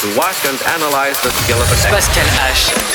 to watch and analyze the skill of a Pascal H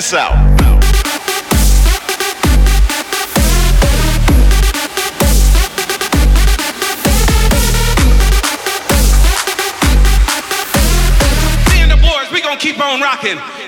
this out. Keep on rocking.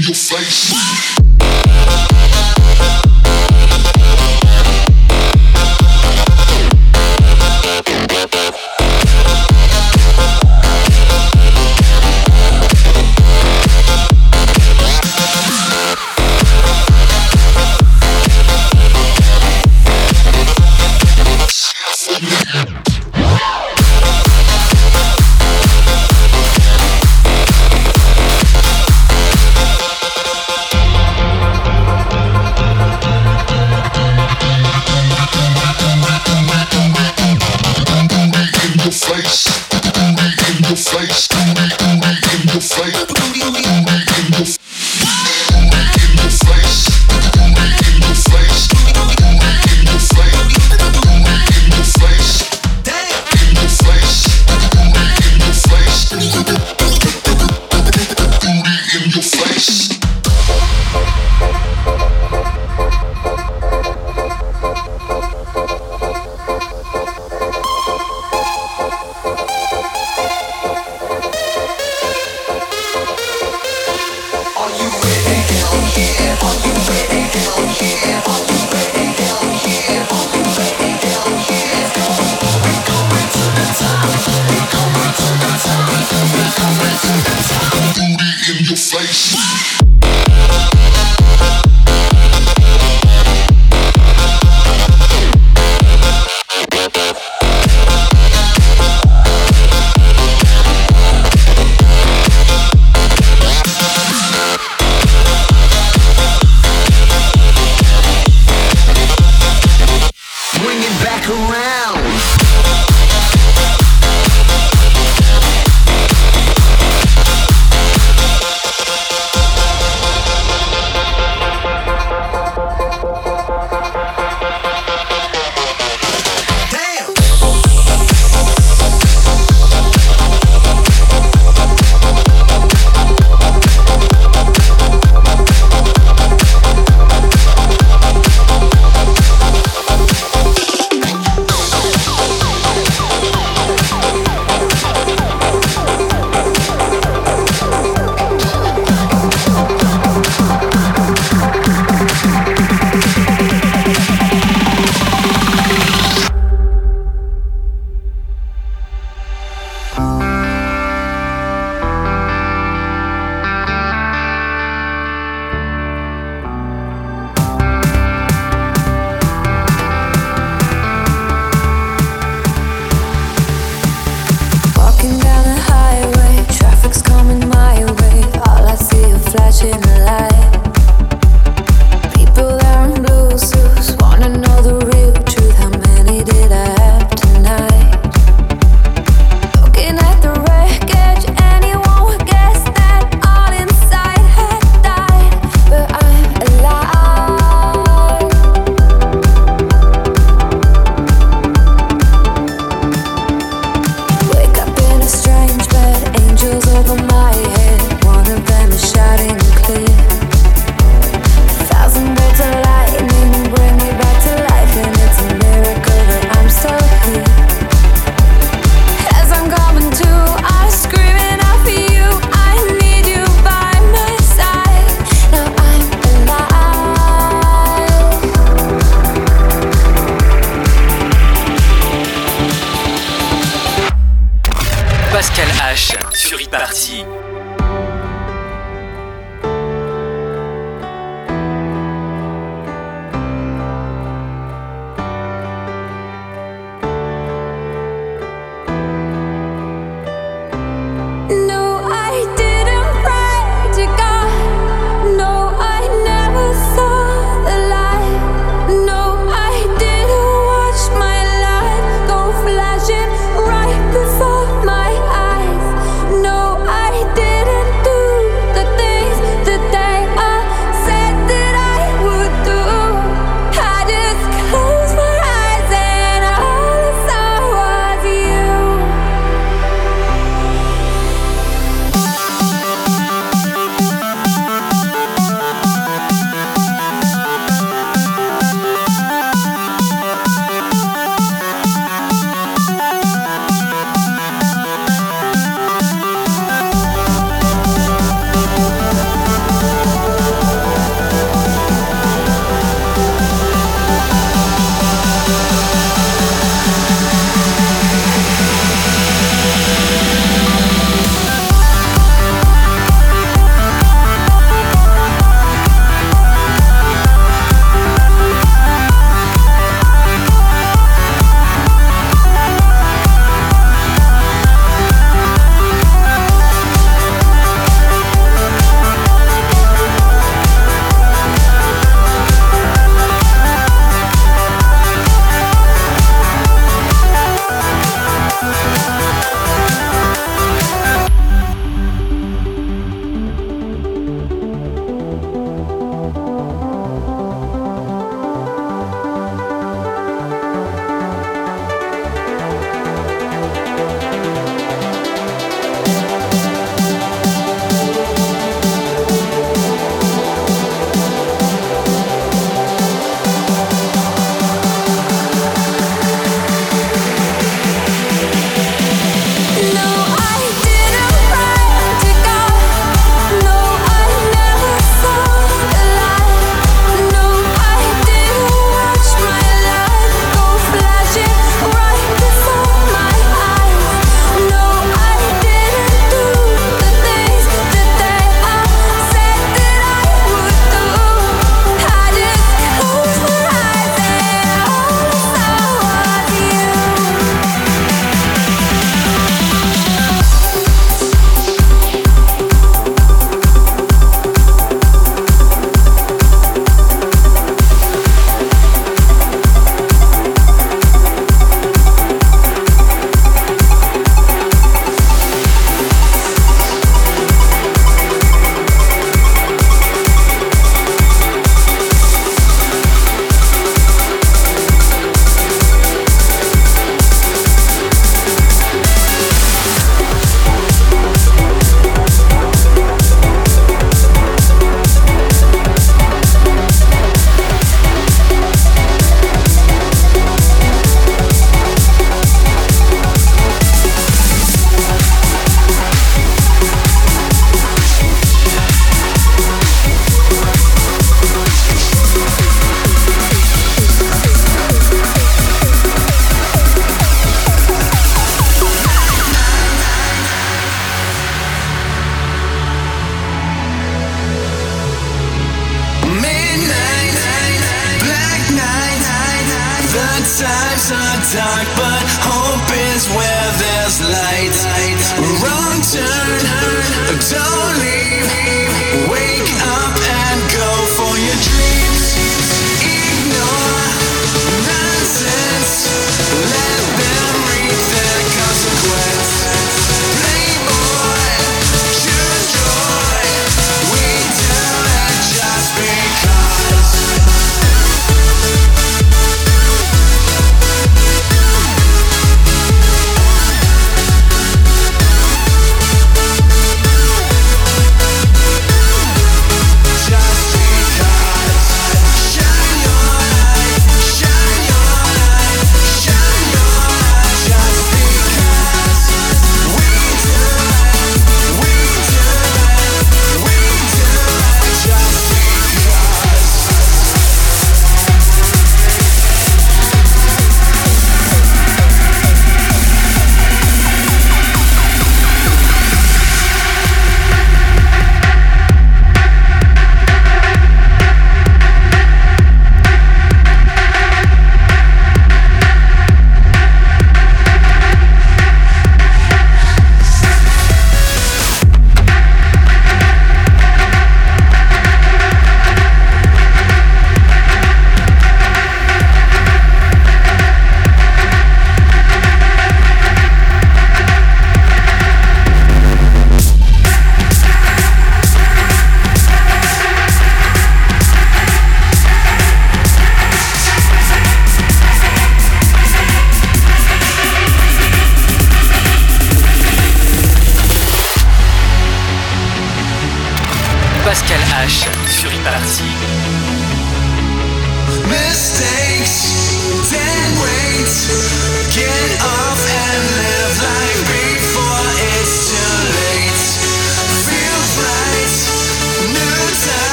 your face.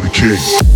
To the king.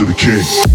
To the king.